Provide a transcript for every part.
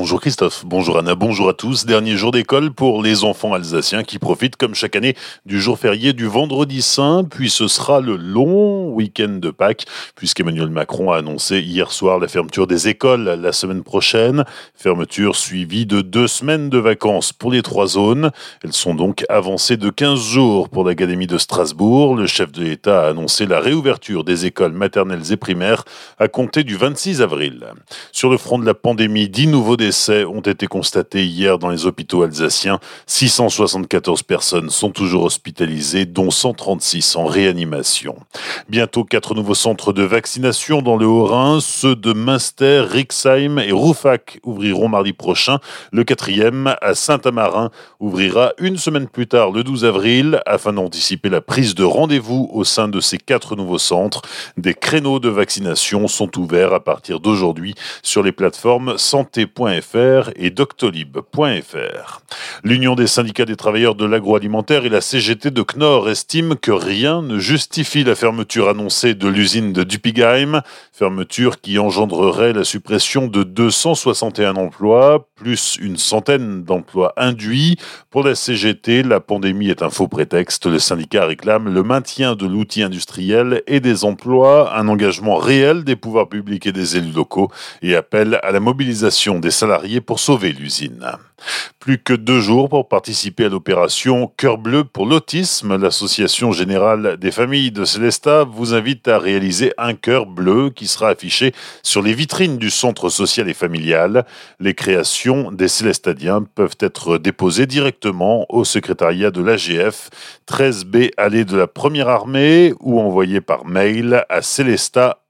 Bonjour Christophe, bonjour Anna, bonjour à tous. Dernier jour d'école pour les enfants alsaciens qui profitent comme chaque année du jour férié du vendredi saint, puis ce sera le long week-end de Pâques, puisqu'Emmanuel Macron a annoncé hier soir la fermeture des écoles la semaine prochaine. Fermeture suivie de deux semaines de vacances pour les trois zones. Elles sont donc avancées de 15 jours pour l'Académie de Strasbourg. Le chef de l'État a annoncé la réouverture des écoles maternelles et primaires à compter du 26 avril. Sur le front de la pandémie, 10 nouveaux ont été constatés hier dans les hôpitaux alsaciens. 674 personnes sont toujours hospitalisées, dont 136 en réanimation. Bientôt quatre nouveaux centres de vaccination dans le Haut-Rhin. Ceux de Münster, Rixheim et Roufac ouvriront mardi prochain. Le quatrième, à Saint-Amarin, ouvrira une semaine plus tard, le 12 avril, afin d'anticiper la prise de rendez-vous au sein de ces quatre nouveaux centres. Des créneaux de vaccination sont ouverts à partir d'aujourd'hui sur les plateformes santé.fr et doctolib.fr. L'Union des syndicats des travailleurs de l'agroalimentaire et la CGT de Knorr estiment que rien ne justifie la fermeture annoncée de l'usine de Dupigheim, fermeture qui engendrerait la suppression de 261 emplois, plus une centaine d'emplois induits. Pour la CGT, la pandémie est un faux prétexte. Le syndicat réclame le maintien de l'outil industriel et des emplois, un engagement réel des pouvoirs publics et des élus locaux et appelle à la mobilisation des salariés pour sauver l'usine. Plus que deux jours pour participer à l'opération Cœur bleu pour l'autisme. L'Association générale des familles de Célestat vous invite à réaliser un cœur bleu qui sera affiché sur les vitrines du centre social et familial. Les créations des Célestadiens peuvent être déposées directement au secrétariat de l'AGF, 13B allée de la Première Armée ou envoyées par mail à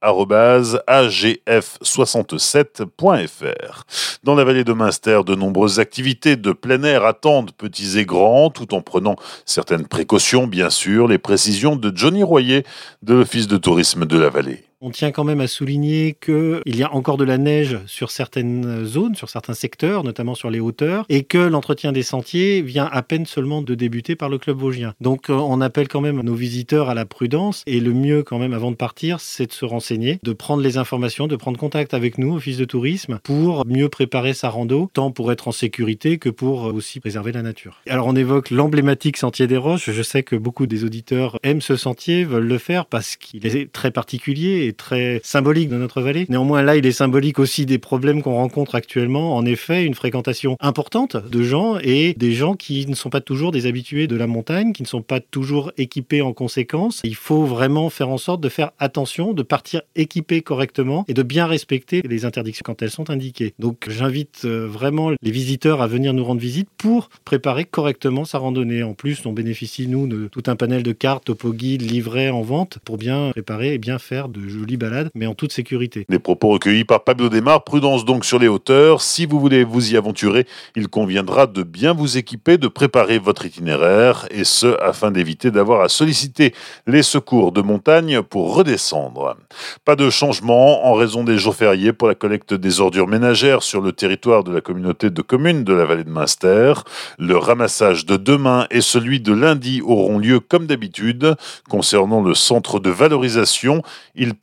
célesta.agf67.fr. Dans la vallée de Münster, de nombreuses activités de plein air attendent petits et grands, tout en prenant certaines précautions, bien sûr. Les précisions de Johnny Royer de l'Office de tourisme de la vallée. On tient quand même à souligner qu'il y a encore de la neige sur certaines zones, sur certains secteurs, notamment sur les hauteurs, et que l'entretien des sentiers vient à peine seulement de débuter par le club vosgien. Donc euh, on appelle quand même nos visiteurs à la prudence, et le mieux quand même avant de partir, c'est de se renseigner, de prendre les informations, de prendre contact avec nous, Office de tourisme, pour mieux préparer sa rando, tant pour être en sécurité que pour aussi préserver la nature. Alors on évoque l'emblématique Sentier des Roches, je sais que beaucoup des auditeurs aiment ce sentier, veulent le faire parce qu'il est très particulier très symbolique de notre vallée. Néanmoins, là, il est symbolique aussi des problèmes qu'on rencontre actuellement. En effet, une fréquentation importante de gens et des gens qui ne sont pas toujours des habitués de la montagne, qui ne sont pas toujours équipés en conséquence. Il faut vraiment faire en sorte de faire attention, de partir équipé correctement et de bien respecter les interdictions quand elles sont indiquées. Donc, j'invite euh, vraiment les visiteurs à venir nous rendre visite pour préparer correctement sa randonnée. En plus, on bénéficie, nous, de tout un panel de cartes, topo guides, livrets en vente pour bien préparer et bien faire de jolie balade, mais en toute sécurité. Des propos recueillis par Pablo Desmar. Prudence donc sur les hauteurs. Si vous voulez vous y aventurer, il conviendra de bien vous équiper, de préparer votre itinéraire, et ce, afin d'éviter d'avoir à solliciter les secours de montagne pour redescendre. Pas de changement en raison des jours fériés pour la collecte des ordures ménagères sur le territoire de la communauté de communes de la vallée de Münster. Le ramassage de demain et celui de lundi auront lieu comme d'habitude. Concernant le centre de valorisation, il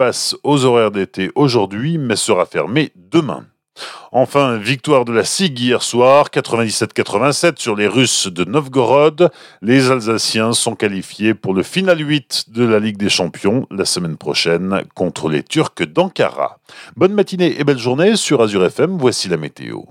aux horaires d'été aujourd'hui, mais sera fermé demain. Enfin, victoire de la SIG hier soir, 97-87 sur les Russes de Novgorod. Les Alsaciens sont qualifiés pour le final 8 de la Ligue des Champions la semaine prochaine contre les Turcs d'Ankara. Bonne matinée et belle journée sur Azure FM, voici la météo.